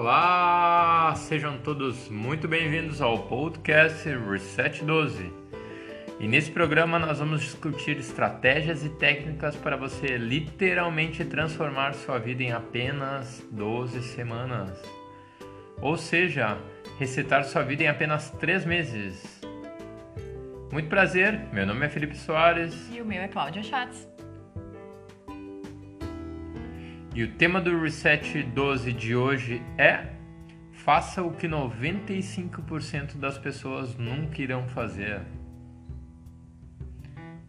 Olá, sejam todos muito bem-vindos ao podcast Reset 12. E nesse programa nós vamos discutir estratégias e técnicas para você literalmente transformar sua vida em apenas 12 semanas. Ou seja, resetar sua vida em apenas 3 meses. Muito prazer, meu nome é Felipe Soares. E o meu é Cláudia Schatz. E o tema do Reset 12 de hoje é Faça o que 95% das pessoas nunca irão fazer.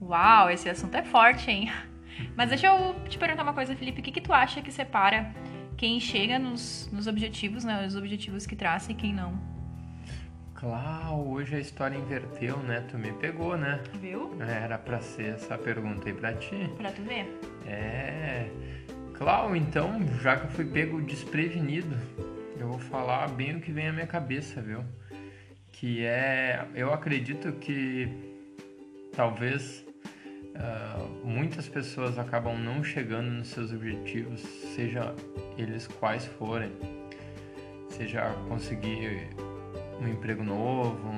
Uau, esse assunto é forte, hein? Mas deixa eu te perguntar uma coisa, Felipe. O que, que tu acha que separa quem chega nos, nos objetivos, né? Os objetivos que traça e quem não? Claro, hoje a história inverteu, né? Tu me pegou, né? Viu? Era pra ser essa pergunta aí pra ti. Pra tu ver. É. Clau, então, já que eu fui pego desprevenido, eu vou falar bem o que vem à minha cabeça, viu? Que é, eu acredito que talvez uh, muitas pessoas acabam não chegando nos seus objetivos, seja eles quais forem, seja conseguir um emprego novo,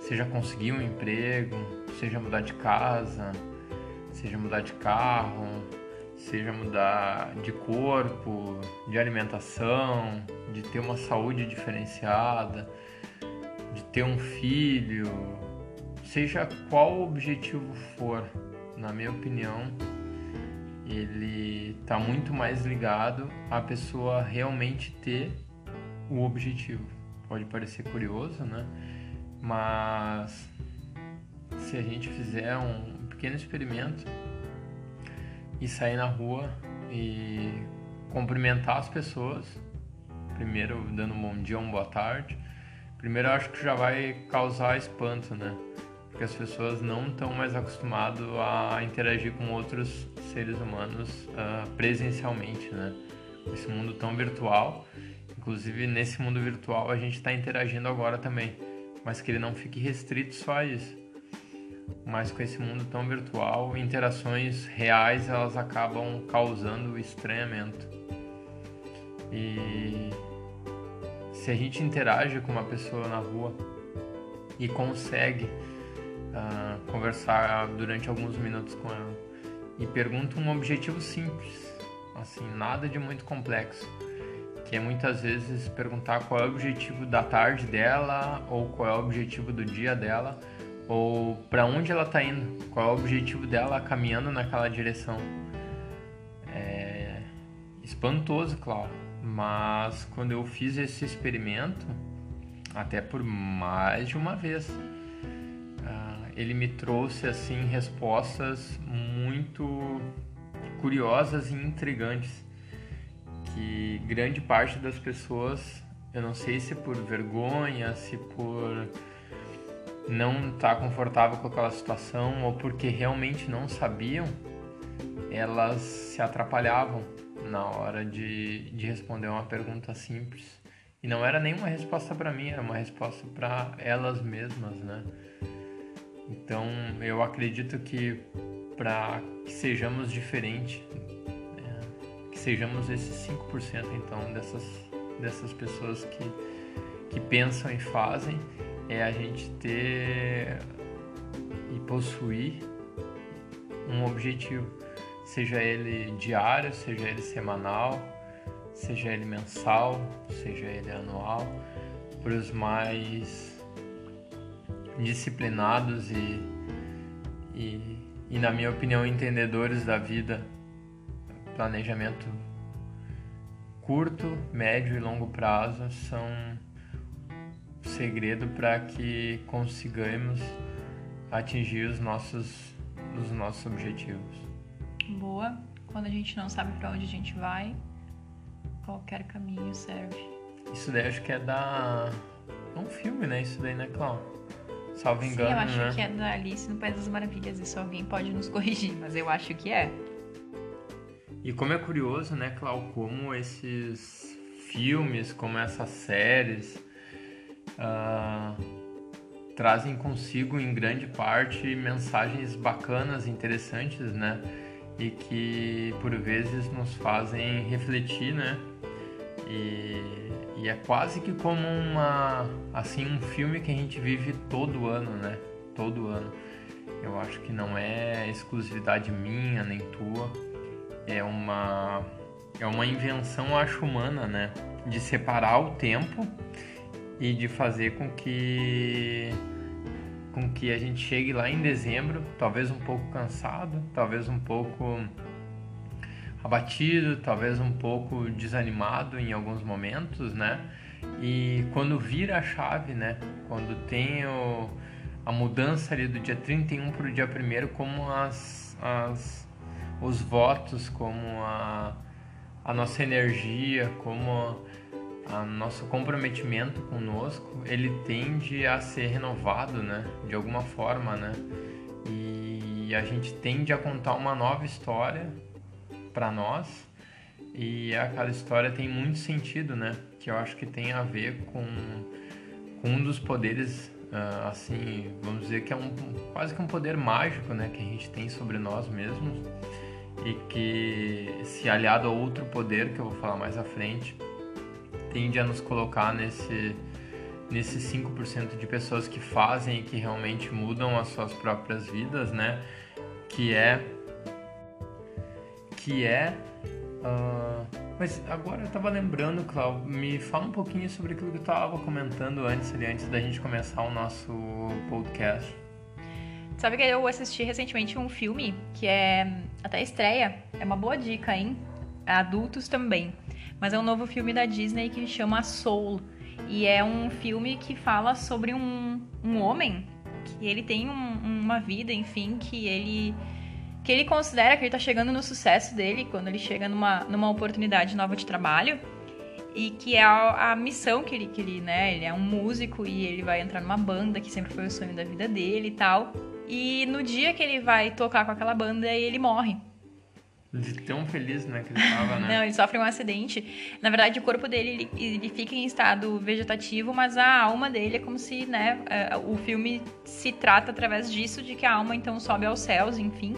seja conseguir um emprego, seja mudar de casa, seja mudar de carro, seja mudar de corpo, de alimentação, de ter uma saúde diferenciada, de ter um filho, seja qual o objetivo for, na minha opinião, ele está muito mais ligado à pessoa realmente ter o objetivo. Pode parecer curioso, né? Mas se a gente fizer um pequeno experimento e sair na rua e cumprimentar as pessoas. Primeiro dando um bom dia, uma boa tarde. Primeiro acho que já vai causar espanto, né? Porque as pessoas não estão mais acostumadas a interagir com outros seres humanos uh, presencialmente, né? Esse mundo tão virtual. Inclusive nesse mundo virtual a gente está interagindo agora também, mas que ele não fique restrito só a isso mas com esse mundo tão virtual, interações reais elas acabam causando estranhamento. E se a gente interage com uma pessoa na rua e consegue uh, conversar durante alguns minutos com ela e pergunta um objetivo simples, assim, nada de muito complexo, que é muitas vezes perguntar qual é o objetivo da tarde dela ou qual é o objetivo do dia dela ou para onde ela está indo, qual é o objetivo dela caminhando naquela direção. É espantoso, claro, mas quando eu fiz esse experimento, até por mais de uma vez, uh, ele me trouxe assim respostas muito curiosas e intrigantes que grande parte das pessoas, eu não sei se por vergonha, se por não estar tá confortável com aquela situação ou porque realmente não sabiam, elas se atrapalhavam na hora de, de responder uma pergunta simples. E não era nenhuma resposta para mim, era uma resposta para elas mesmas, né? Então eu acredito que para que sejamos diferentes, né? que sejamos esses 5% então dessas, dessas pessoas que, que pensam e fazem, é a gente ter e possuir um objetivo, seja ele diário, seja ele semanal, seja ele mensal, seja ele anual, para os mais disciplinados e, e, e, na minha opinião, entendedores da vida, planejamento curto, médio e longo prazo são segredo para que consigamos atingir os nossos, os nossos objetivos. Boa. Quando a gente não sabe para onde a gente vai, qualquer caminho serve. Isso daí acho que é da. um filme, né? Isso daí, né, Cláudio? Salvo engano, Sim, eu acho né? que é da Alice no País das Maravilhas. Isso alguém pode nos corrigir, mas eu acho que é. E como é curioso, né, Clau, como esses filmes, como essas séries, uh, trazem consigo em grande parte mensagens bacanas, interessantes, né? E que por vezes nos fazem refletir, né? E e é quase que como uma assim um filme que a gente vive todo ano, né? Todo ano. Eu acho que não é exclusividade minha nem tua. É uma é uma invenção acho humana, né? De separar o tempo e de fazer com que com que a gente chegue lá em dezembro, talvez um pouco cansado, talvez um pouco abatido, talvez um pouco desanimado em alguns momentos, né? E quando vira a chave, né? Quando tem o, a mudança ali do dia 31 para o dia 1 como as, as, os votos, como a, a nossa energia, como o nosso comprometimento conosco, ele tende a ser renovado, né? De alguma forma, né? E a gente tende a contar uma nova história para nós e aquela história tem muito sentido, né? Que eu acho que tem a ver com, com um dos poderes, uh, assim, vamos dizer que é um quase que um poder mágico, né? Que a gente tem sobre nós mesmos e que se aliado a outro poder que eu vou falar mais à frente tende a nos colocar nesse nesses 5% de pessoas que fazem e que realmente mudam as suas próprias vidas, né? Que é que é. Uh, mas agora eu tava lembrando, Cláudio, me fala um pouquinho sobre aquilo que eu tava comentando antes, ali, antes da gente começar o nosso podcast. Sabe que eu assisti recentemente um filme que é até estreia, é uma boa dica, hein? Adultos também. Mas é um novo filme da Disney que chama Soul. E é um filme que fala sobre um, um homem que ele tem um, uma vida, enfim, que ele que ele considera que ele tá chegando no sucesso dele quando ele chega numa, numa oportunidade nova de trabalho e que é a, a, missão que ele, que ele, né, ele é um músico e ele vai entrar numa banda que sempre foi o sonho da vida dele e tal. E no dia que ele vai tocar com aquela banda, ele morre. De tão feliz, né, que ele tava, né? Não, ele sofre um acidente. Na verdade, o corpo dele, ele, ele, fica em estado vegetativo, mas a alma dele é como se, né, é, o filme se trata através disso, de que a alma, então, sobe aos céus, enfim.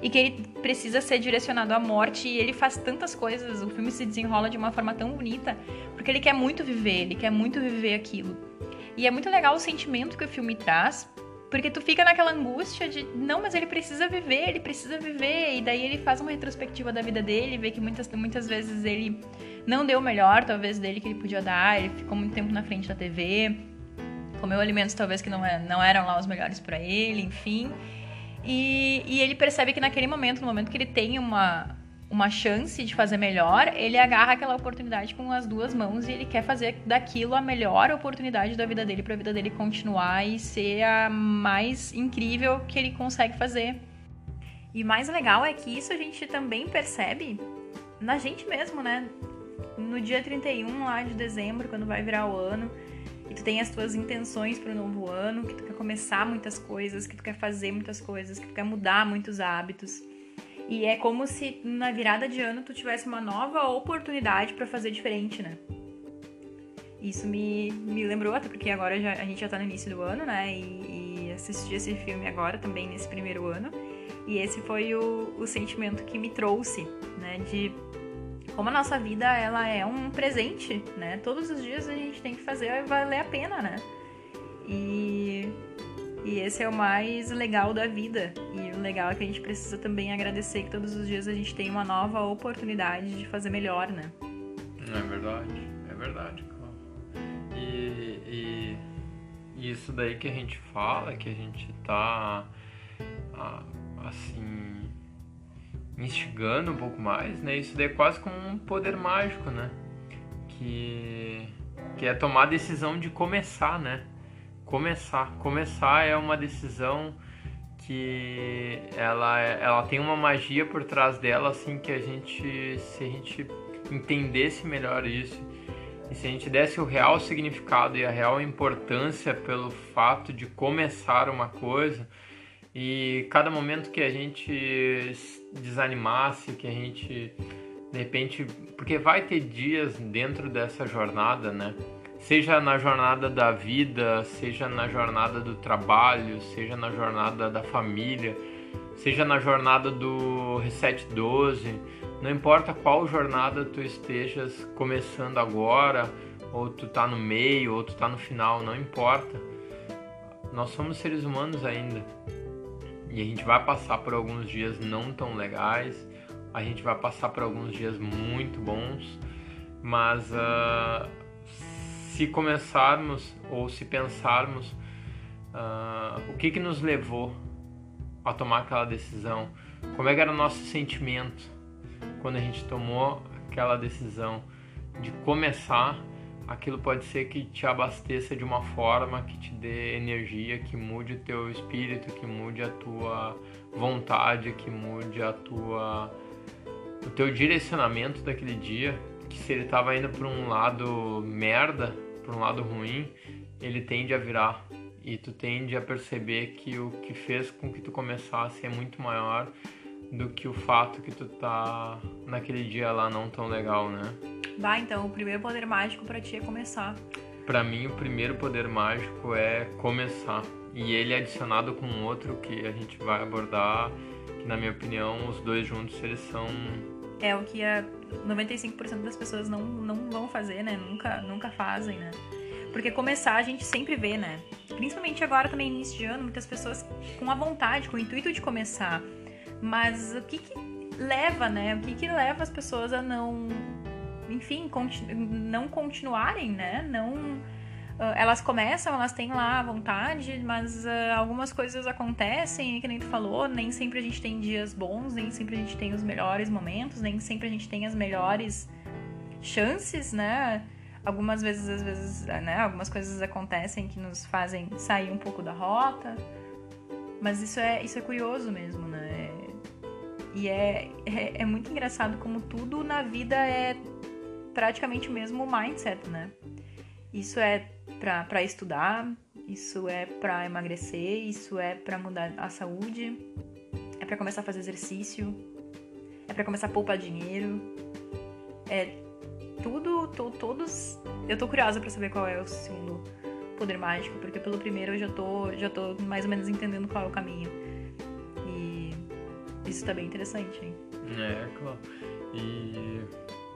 E que ele precisa ser direcionado à morte e ele faz tantas coisas, o filme se desenrola de uma forma tão bonita, porque ele quer muito viver, ele quer muito viver aquilo. E é muito legal o sentimento que o filme traz, porque tu fica naquela angústia de, não, mas ele precisa viver, ele precisa viver. E daí ele faz uma retrospectiva da vida dele, vê que muitas, muitas vezes ele não deu o melhor, talvez, dele que ele podia dar. Ele ficou muito tempo na frente da TV, comeu alimentos talvez que não, é, não eram lá os melhores para ele, enfim. E, e ele percebe que naquele momento, no momento que ele tem uma, uma chance de fazer melhor, ele agarra aquela oportunidade com as duas mãos e ele quer fazer daquilo a melhor oportunidade da vida dele para a vida dele continuar e ser a mais incrível que ele consegue fazer. E mais legal é que isso a gente também percebe na gente mesmo, né? No dia 31 lá de dezembro, quando vai virar o ano, e tu tem as tuas intenções para o novo ano, que tu quer começar muitas coisas, que tu quer fazer muitas coisas, que tu quer mudar muitos hábitos. E é como se na virada de ano tu tivesse uma nova oportunidade para fazer diferente, né? Isso me, me lembrou, até porque agora já, a gente já tá no início do ano, né? E, e assisti esse filme agora também nesse primeiro ano. E esse foi o, o sentimento que me trouxe, né? De como a nossa vida ela é um presente, né? Todos os dias a gente tem que fazer valer a pena, né? E e esse é o mais legal da vida. E o legal é que a gente precisa também agradecer que todos os dias a gente tem uma nova oportunidade de fazer melhor, né? É verdade, é verdade, E, e, isso daí que a gente fala, que a gente tá assim instigando um pouco mais, né? Isso daí é quase como um poder mágico, né? Que, que é tomar a decisão de começar, né? Começar. Começar é uma decisão que ela, ela tem uma magia por trás dela, assim, que a gente, se a gente entendesse melhor isso, e se a gente desse o real significado e a real importância pelo fato de começar uma coisa, e cada momento que a gente desanimasse, que a gente de repente, porque vai ter dias dentro dessa jornada, né? Seja na jornada da vida, seja na jornada do trabalho, seja na jornada da família, seja na jornada do Reset 12, não importa qual jornada tu estejas começando agora ou tu tá no meio, ou tu tá no final, não importa. Nós somos seres humanos ainda. E a gente vai passar por alguns dias não tão legais, a gente vai passar por alguns dias muito bons, mas uh, se começarmos ou se pensarmos uh, o que, que nos levou a tomar aquela decisão, como é que era o nosso sentimento quando a gente tomou aquela decisão de começar, aquilo pode ser que te abasteça de uma forma que te dê energia, que mude o teu espírito, que mude a tua vontade, que mude a tua o teu direcionamento daquele dia, que se ele estava indo para um lado merda, para um lado ruim, ele tende a virar e tu tende a perceber que o que fez com que tu começasse é muito maior do que o fato que tu tá naquele dia lá não tão legal, né? Bah, então o primeiro poder mágico para ti é começar. Para mim o primeiro poder mágico é começar e ele é adicionado com outro que a gente vai abordar, que na minha opinião os dois juntos eles são é o que a 95% das pessoas não, não vão fazer, né? Nunca, nunca fazem, né? Porque começar a gente sempre vê, né? Principalmente agora também início de ano, muitas pessoas com a vontade, com o intuito de começar. Mas o que que leva, né? O que que leva as pessoas a não, enfim, continu não continuarem, né? Não elas começam, elas têm lá a vontade, mas uh, algumas coisas acontecem, que nem tu falou, nem sempre a gente tem dias bons, nem sempre a gente tem os melhores momentos, nem sempre a gente tem as melhores chances, né? Algumas vezes, às vezes, né, algumas coisas acontecem que nos fazem sair um pouco da rota. Mas isso é, isso é curioso mesmo, né? E é, é, é muito engraçado como tudo na vida é praticamente o mesmo mindset, né? Isso é para estudar, isso é para emagrecer, isso é para mudar a saúde, é para começar a fazer exercício, é para começar a poupar dinheiro. É tudo, to, todos. Eu tô curiosa para saber qual é o segundo poder mágico, porque pelo primeiro eu já tô, já tô mais ou menos entendendo qual é o caminho. E isso tá bem interessante, hein? É, claro. E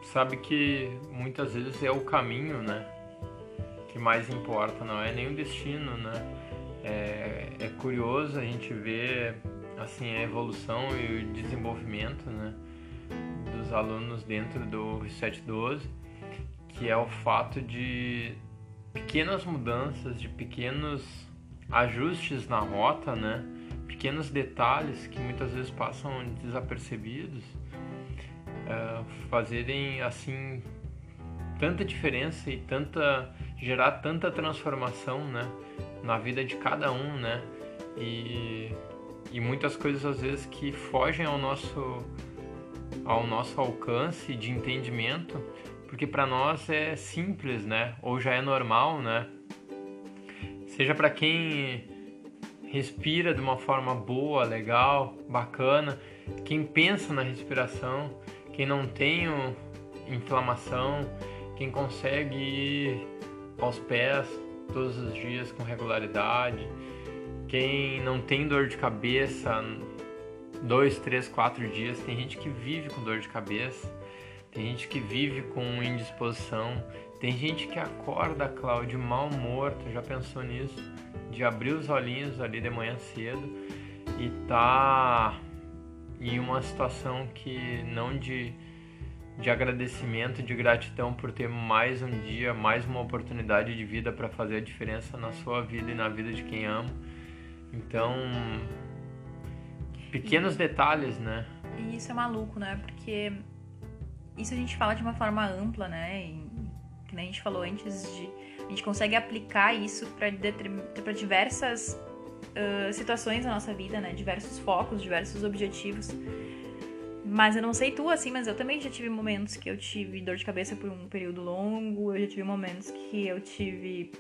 sabe que muitas vezes é o caminho, né? Que mais importa, não é nem o destino, né? É, é curioso a gente ver assim a evolução e o desenvolvimento, né, dos alunos dentro do Reset 12, que é o fato de pequenas mudanças, de pequenos ajustes na rota, né? Pequenos detalhes que muitas vezes passam desapercebidos, é, fazerem assim tanta diferença e tanta gerar tanta transformação, né, na vida de cada um, né? E, e muitas coisas às vezes que fogem ao nosso ao nosso alcance de entendimento, porque para nós é simples, né? Ou já é normal, né? Seja para quem respira de uma forma boa, legal, bacana, quem pensa na respiração, quem não tem inflamação, quem consegue aos pés todos os dias com regularidade, quem não tem dor de cabeça dois, três, quatro dias, tem gente que vive com dor de cabeça, tem gente que vive com indisposição, tem gente que acorda, Cláudio, humor, tu já pensou nisso? De abrir os olhinhos ali de manhã cedo e tá em uma situação que não de de agradecimento, de gratidão por ter mais um dia, mais uma oportunidade de vida para fazer a diferença na sua vida e na vida de quem ama. Então, pequenos detalhes, né? E isso é maluco, né? Porque isso a gente fala de uma forma ampla, né? E, que nem a gente falou antes de a gente consegue aplicar isso para diversas uh, situações da nossa vida, né? Diversos focos, diversos objetivos. Mas eu não sei tu, assim, mas eu também já tive momentos que eu tive dor de cabeça por um período longo, eu já tive momentos que eu tive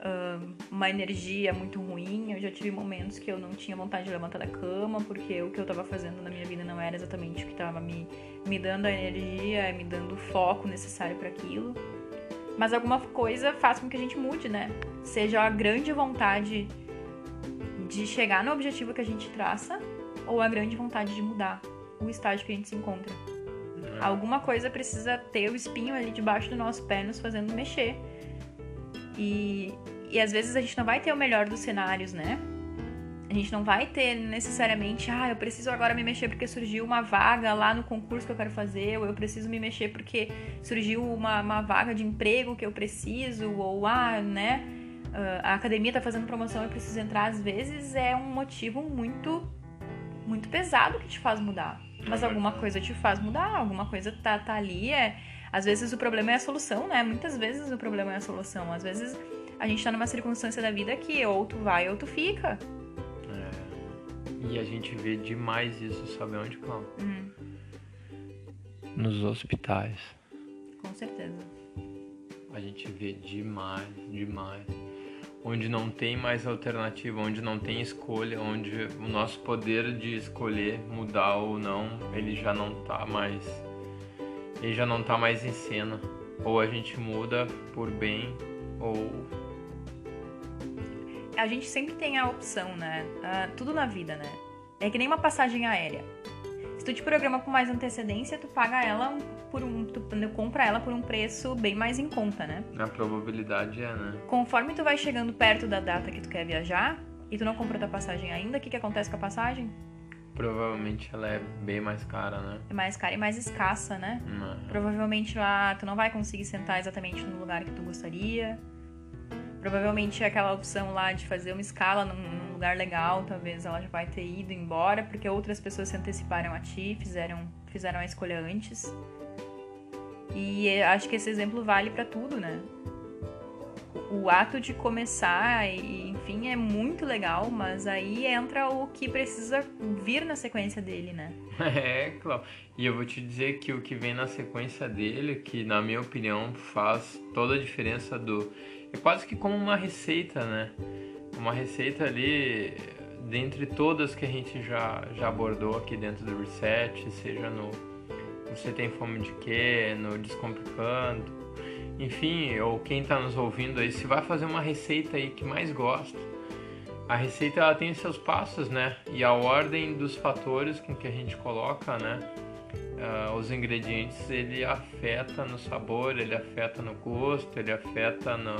uh, uma energia muito ruim, eu já tive momentos que eu não tinha vontade de levantar da cama, porque o que eu tava fazendo na minha vida não era exatamente o que tava me, me dando a energia, me dando o foco necessário para aquilo. Mas alguma coisa faz com que a gente mude, né? Seja a grande vontade de chegar no objetivo que a gente traça ou a grande vontade de mudar o estágio que a gente se encontra. É. Alguma coisa precisa ter o espinho ali debaixo do nosso pé nos fazendo mexer. E, e às vezes a gente não vai ter o melhor dos cenários, né? A gente não vai ter necessariamente, ah, eu preciso agora me mexer porque surgiu uma vaga lá no concurso que eu quero fazer, ou eu preciso me mexer porque surgiu uma, uma vaga de emprego que eu preciso, ou ah, né, ah, a academia tá fazendo promoção eu preciso entrar. Às vezes é um motivo muito, muito pesado que te faz mudar. Mas alguma coisa te faz mudar, alguma coisa tá, tá ali. É... Às vezes o problema é a solução, né? Muitas vezes o problema é a solução. Às vezes a gente tá numa circunstância da vida que ou tu vai ou tu fica. É. E a gente vê demais isso, sabe onde, Cláudio? Hum, Nos hospitais. com certeza. A gente vê demais, demais. Onde não tem mais alternativa, onde não tem escolha, onde o nosso poder de escolher mudar ou não, ele já não tá mais. Ele já não tá mais em cena. Ou a gente muda por bem, ou. A gente sempre tem a opção, né? Ah, tudo na vida, né? É que nem uma passagem aérea. Tu te programa com mais antecedência, tu paga ela por um. Tu compra ela por um preço bem mais em conta, né? A probabilidade é, né? Conforme tu vai chegando perto da data que tu quer viajar e tu não comprou tua passagem ainda, o que, que acontece com a passagem? Provavelmente ela é bem mais cara, né? É mais cara e mais escassa, né? Hum, Provavelmente lá tu não vai conseguir sentar exatamente no lugar que tu gostaria. Provavelmente aquela opção lá de fazer uma escala num lugar legal, talvez ela já vai ter ido embora, porque outras pessoas se anteciparam a ti, fizeram, fizeram a escolha antes. E eu acho que esse exemplo vale pra tudo, né? O, ato de começar, enfim, é muito legal, mas aí entra o que precisa vir na sequência dele, né? É, claro. E eu vou te dizer que o que vem na sequência dele, que na minha opinião faz toda a diferença do. É quase que como uma receita, né? Uma receita ali, dentre todas que a gente já, já abordou aqui dentro do Reset, seja no Você Tem Fome de Quê, no Descomplicando, enfim, ou quem está nos ouvindo aí, se vai fazer uma receita aí que mais gosta. A receita ela tem seus passos, né? E a ordem dos fatores com que a gente coloca, né? ah, os ingredientes, ele afeta no sabor, ele afeta no gosto, ele afeta no,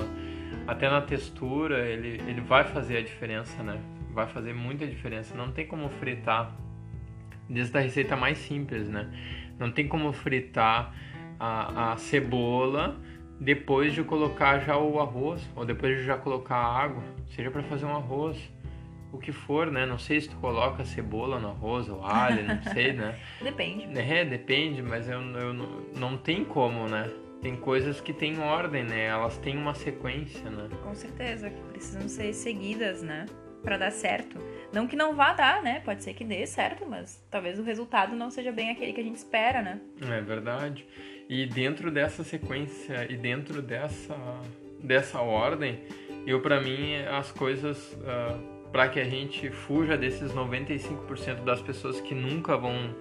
até na textura, ele, ele vai fazer a diferença, né? Vai fazer muita diferença. Não tem como fritar, desde a receita mais simples, né? Não tem como fritar a, a cebola depois de colocar já o arroz, ou depois de já colocar a água, seja para fazer um arroz, o que for, né? Não sei se tu coloca cebola no arroz ou alho, não sei, né? Depende. É, depende, mas eu, eu não, não tem como, né? Tem coisas que têm ordem, né? Elas têm uma sequência, né? Com certeza, que precisam ser seguidas, né? Pra dar certo. Não que não vá dar, né? Pode ser que dê certo, mas talvez o resultado não seja bem aquele que a gente espera, né? É verdade. E dentro dessa sequência e dentro dessa, dessa ordem, eu para mim as coisas para que a gente fuja desses 95% das pessoas que nunca vão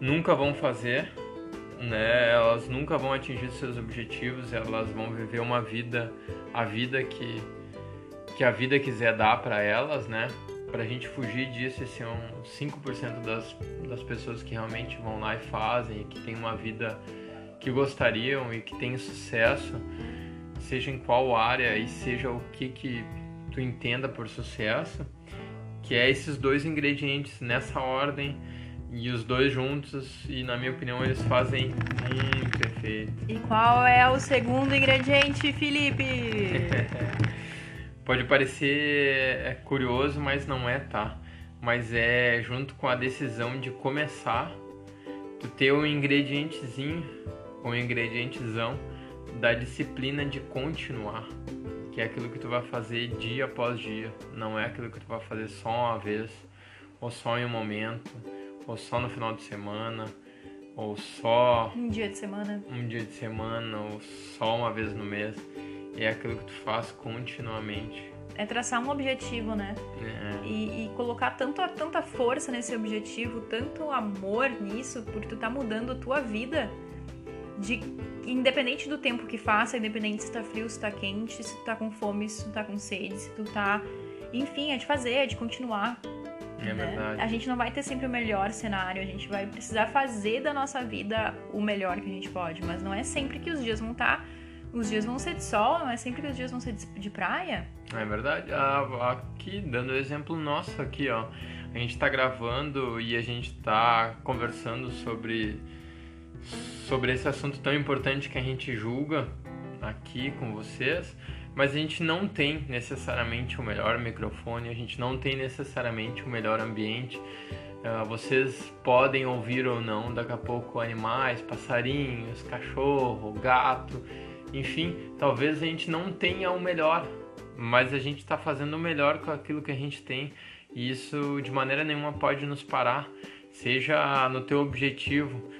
nunca vão fazer, né? Elas nunca vão atingir seus objetivos, elas vão viver uma vida a vida que que a vida quiser dar para elas, né? Pra gente fugir disso, esse é um 5% das, das pessoas que realmente vão lá e fazem, e que tem uma vida que gostariam e que tem sucesso, seja em qual área e seja o que que tu entenda por sucesso, que é esses dois ingredientes nessa ordem e os dois juntos e na minha opinião eles fazem muito efeito. E qual é o segundo ingrediente, Felipe? Pode parecer é, curioso, mas não é, tá? Mas é junto com a decisão de começar, tu ter um ingredientezinho, um ingredientezão da disciplina de continuar, que é aquilo que tu vai fazer dia após dia, não é aquilo que tu vai fazer só uma vez, ou só em um momento, ou só no final de semana, ou só Um dia de semana. um dia de semana, ou só uma vez no mês. É aquilo que tu faz continuamente. É traçar um objetivo, né? né? E, e colocar tanto, tanta força nesse objetivo, tanto amor nisso, porque tu tá mudando a tua vida. De, independente do tempo que faça, independente se tá frio, se tá quente, se tu tá com fome, se tu tá com sede, se tu tá. Enfim, é de fazer, é de continuar. É né? verdade. A gente não vai ter sempre o melhor cenário, a gente vai precisar fazer da nossa vida o melhor que a gente pode, mas não é sempre que os dias vão estar. Os dias vão ser de sol, não é sempre que os dias vão ser de, praia. É verdade. Ah, aqui, dando o exemplo nosso aqui, ó. A gente tá gravando e a gente tá conversando sobre, sobre esse assunto tão importante que a gente julga aqui com vocês, mas a gente não tem necessariamente o melhor microfone, a gente não tem necessariamente o melhor ambiente. Uh, vocês podem ouvir ou não daqui a pouco animais, passarinhos, cachorro, gato, enfim, talvez a gente não tenha o melhor, mas a gente está fazendo o melhor com aquilo que a gente tem e isso de maneira nenhuma pode nos parar, seja no teu objetivo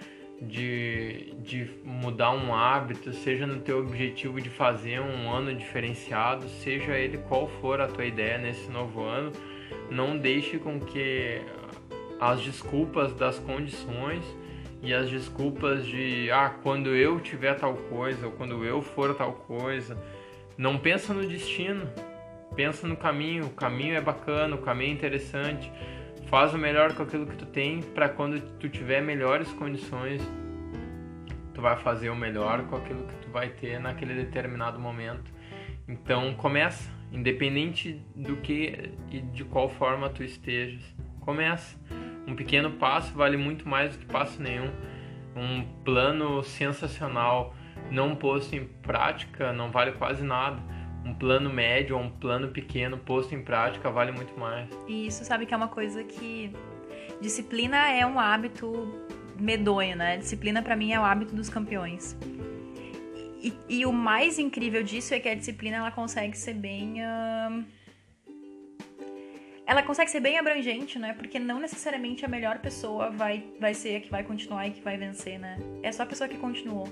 de, de mudar um hábito, seja no teu objetivo de fazer um ano diferenciado, seja ele qual for a tua ideia nesse novo ano, não deixe com que as desculpas das condições e as desculpas de ah, quando eu tiver tal coisa ou quando eu for tal coisa, não pensa no destino, pensa no caminho, o caminho é bacana, o caminho é interessante faz o melhor com aquilo que tu tem para quando tu tiver melhores condições tu vai fazer o melhor com aquilo que tu vai ter naquele determinado momento. Então começa. Independente do que e de qual forma tu estejas começa. Um pequeno passo vale muito mais do que passo nenhum. Um plano sensacional não posto em prática não vale quase nada um plano médio ou um plano pequeno posto em prática vale muito mais. E isso sabe que é uma coisa que disciplina é um hábito medonho, né? Disciplina para mim é o hábito dos campeões. E, e, o mais incrível disso é que a disciplina ela consegue ser bem uh... ela consegue ser bem abrangente, né? Porque não necessariamente a melhor pessoa vai, vai ser a que vai continuar e que vai vencer, né? É só a pessoa que continuou.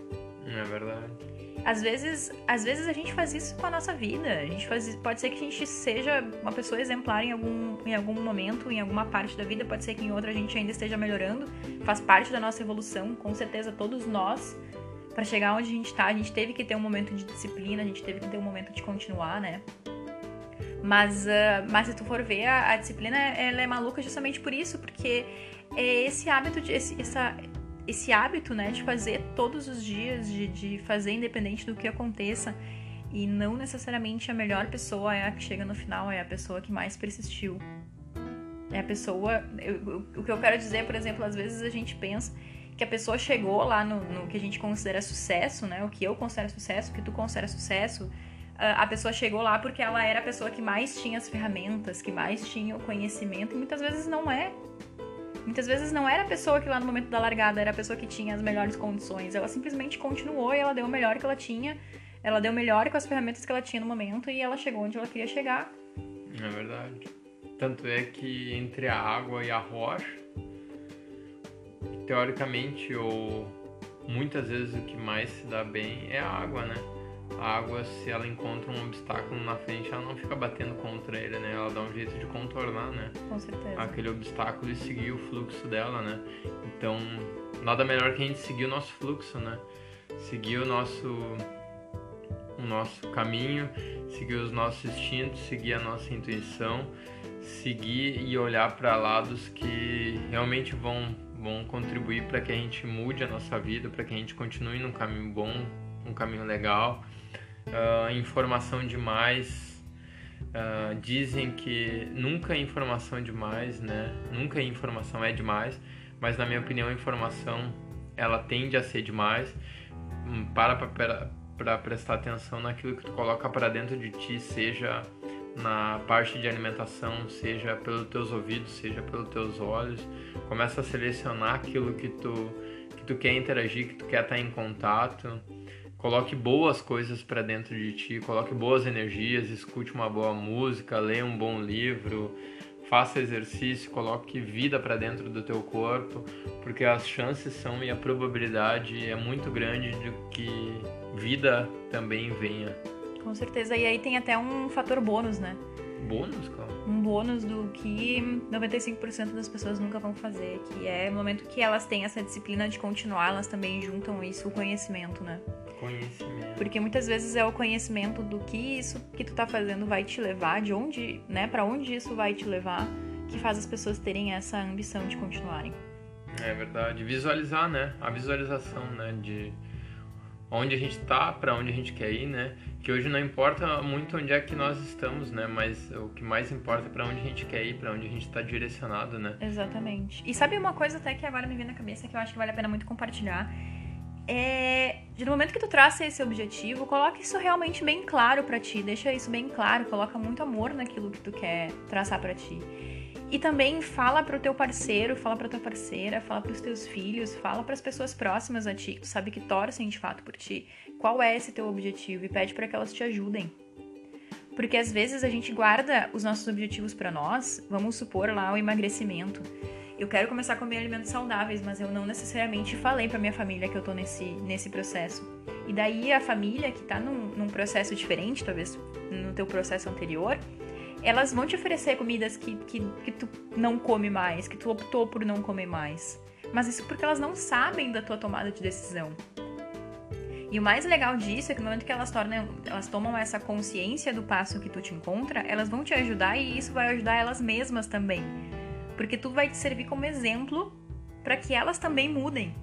É verdade às vezes, às vezes a gente faz isso com a nossa vida. A gente faz, pode ser que a gente seja uma pessoa exemplar em algum, em algum momento, em alguma parte da vida, pode ser que em outra a gente ainda esteja melhorando. Faz parte da nossa evolução, com certeza todos nós, para chegar onde a gente tá, a gente teve que ter um momento de disciplina, a gente teve que ter um momento de continuar, né? Mas, uh, mas se tu for ver, a, a, disciplina ela é maluca justamente por isso, porque é esse hábito, de, esse, essa, esse hábito, né, de fazer todos os dias, de, de fazer independente do que aconteça. E não necessariamente a melhor pessoa é a que chega no final, é a pessoa que mais persistiu. É a pessoa. Eu, o que eu quero dizer, por exemplo, às vezes a gente pensa que a pessoa chegou lá no, no que a gente considera sucesso, né? O que eu considero sucesso, o que tu considera sucesso. A pessoa chegou lá porque ela era a pessoa que mais tinha as ferramentas, que mais tinha o conhecimento, e muitas vezes não é. Muitas vezes não era a pessoa que lá no momento da largada era a pessoa que tinha as melhores condições. Ela simplesmente continuou e ela deu o melhor que ela tinha. Ela deu o melhor com as ferramentas que ela tinha no momento e ela chegou onde ela queria chegar. É verdade. Tanto é que entre a água e a rocha, teoricamente, ou muitas vezes o que mais se dá bem é a água, né? A água, se ela encontra um obstáculo na frente, ela não fica batendo contra ele, né? Ela dá um jeito de contornar, né? Com certeza. Aquele obstáculo e seguir o fluxo dela, né? Então, nada melhor que a gente seguir o nosso fluxo, né? Seguir o nosso o nosso caminho, seguir os nossos instintos, seguir a nossa intuição, seguir e olhar para lados que realmente vão vão contribuir para que a gente mude a nossa vida, para que a gente continue num caminho bom, um caminho legal uh, informação demais. Uh, dizem que nunca é informação demais, né? Nunca informação é demais, mas na minha opinião a informação ela tende a ser demais. Hum, para para prestar atenção naquilo que tu coloca para dentro de ti, seja na parte de alimentação, seja pelos teus ouvidos, seja pelos teus olhos. Começa a selecionar aquilo que tu que tu quer interagir, que tu quer estar em contato. Coloque boas coisas para dentro de ti, coloque boas energias, escute uma boa música, leia um bom livro, faça exercício, coloque vida para dentro do teu corpo, porque as chances são e a probabilidade é muito grande de que vida também venha. Com certeza, e aí tem até um fator bônus, né? Bônus, cara? Um bônus do que 95% das pessoas nunca vão fazer, que é o momento que elas têm essa disciplina de continuar, elas também juntam isso o conhecimento, né? Conhecimento. Porque muitas vezes é o conhecimento do que isso que tu tá fazendo vai te levar, de onde, né, para onde isso vai te levar. que faz as pessoas terem essa ambição de continuarem. É verdade. Visualizar, né? A visualização, né? De onde a gente tá, para onde a gente quer ir, né? Que hoje não importa muito onde é que nós estamos, né? Mas o que mais importa é para onde a gente quer ir, para onde a gente está direcionado, né? Exatamente. E sabe uma coisa até que agora me vem na cabeça que eu acho que vale a pena muito compartilhar? É, no momento que tu traça esse objetivo, coloca isso realmente bem claro para ti, deixa isso bem claro, coloca muito amor naquilo que tu quer traçar para ti. E também fala pro teu parceiro, fala pra tua parceira, fala pros teus filhos, fala para as pessoas próximas a ti, que tu sabe que torcem de fato por ti, qual é esse teu objetivo e pede para que elas te ajudem. Porque às vezes a gente guarda os nossos objetivos para nós, vamos supor lá o emagrecimento. Eu quero começar a comer alimentos saudáveis, mas eu não necessariamente falei para minha família que eu tô nesse, nesse processo. E daí a família que tá num, num processo diferente, talvez no teu processo anterior, elas vão te oferecer comidas que, que, que tu não come mais, que tu optou por não comer mais. Mas isso porque elas não sabem da tua tomada de decisão. E o mais legal disso é que no momento que elas, tornam, elas tomam essa consciência do passo que tu te encontra, elas vão te ajudar e isso vai ajudar elas mesmas também. Porque tu vai te servir como exemplo para que elas também mudem.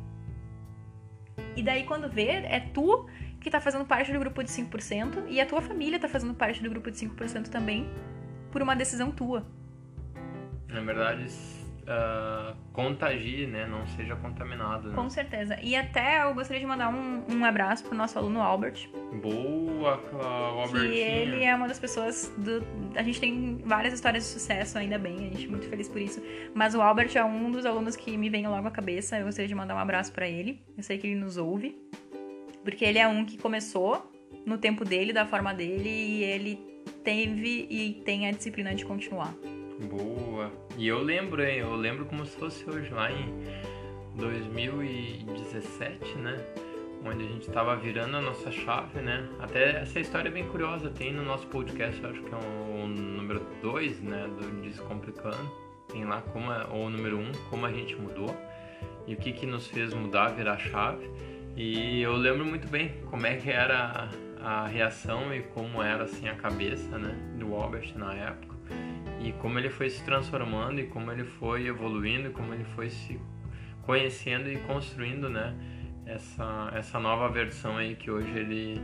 E daí quando vê, é tu que tá fazendo parte do grupo de 5% e a tua família tá fazendo parte do grupo de 5% também por uma decisão tua. Na verdade, uh, contagie, né? Não seja contaminado. Né? Com certeza. E até eu gostaria de mandar um, um abraço pro nosso aluno Albert. Boa, Albert. Que ele é uma das pessoas do. A gente tem várias histórias de sucesso, ainda bem, a gente é muito feliz por isso. Mas o Albert é um dos alunos que me vem logo à cabeça. Eu gostaria de mandar um abraço para ele. Eu sei que ele nos ouve. Porque ele é um que começou no tempo dele, da forma dele, e ele teve e tem a disciplina de continuar. Boa. E eu lembro, hein? Eu lembro como se fosse hoje, lá em 2017, né? Onde a gente estava virando a nossa chave, né? Até essa história é bem curiosa, tem no nosso podcast, acho que é o, número 2, né? Do Descomplicando. Tem lá como é, ou o número 1, um, como a gente mudou e o que que nos fez mudar, virar a chave. E eu lembro muito bem como é que era a reação e como era assim a cabeça né, do Albert na época e como ele foi se transformando e como ele foi evoluindo, como ele foi se conhecendo e construindo né, essa, essa nova versão aí que hoje ele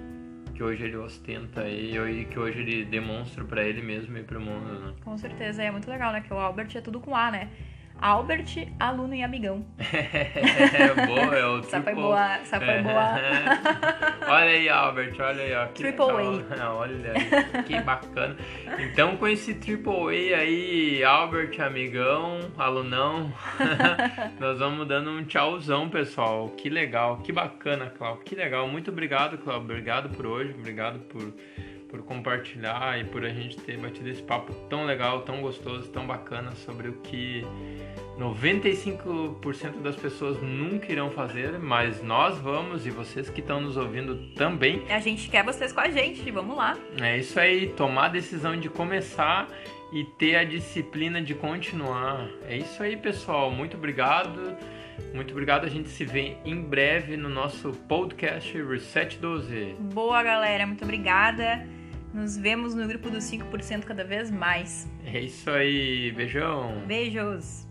que hoje ele ostenta e que hoje ele demonstra para ele mesmo e para o mundo, né? Com certeza, é muito legal, né? Que o Albert é tudo com A, né? Albert, aluno e amigão. é boa, é o Essa foi boa, essa foi boa. olha aí, Albert, olha aí, ó. Que triple A. olha aí, que bacana. Então, com esse Triple A aí, Albert, amigão, alunão, nós vamos dando um tchauzão, pessoal. Que legal, que bacana, Cláudio, que legal. Muito obrigado, Cláudio. Obrigado por hoje, obrigado por por compartilhar e por a gente ter batido esse papo tão legal, tão gostoso, tão bacana sobre o que 95% das pessoas nunca irão fazer, mas nós vamos e vocês que estão nos ouvindo também. A gente quer vocês com a gente, vamos lá. É isso aí, tomar a decisão de começar e ter a disciplina de continuar. É isso aí, pessoal. Muito obrigado. Muito obrigado. A gente se vê em breve no nosso podcast Reset 12. Boa, galera. Muito obrigada. Nos vemos no grupo dos 5% cada vez mais. É isso aí. Beijão. Beijos.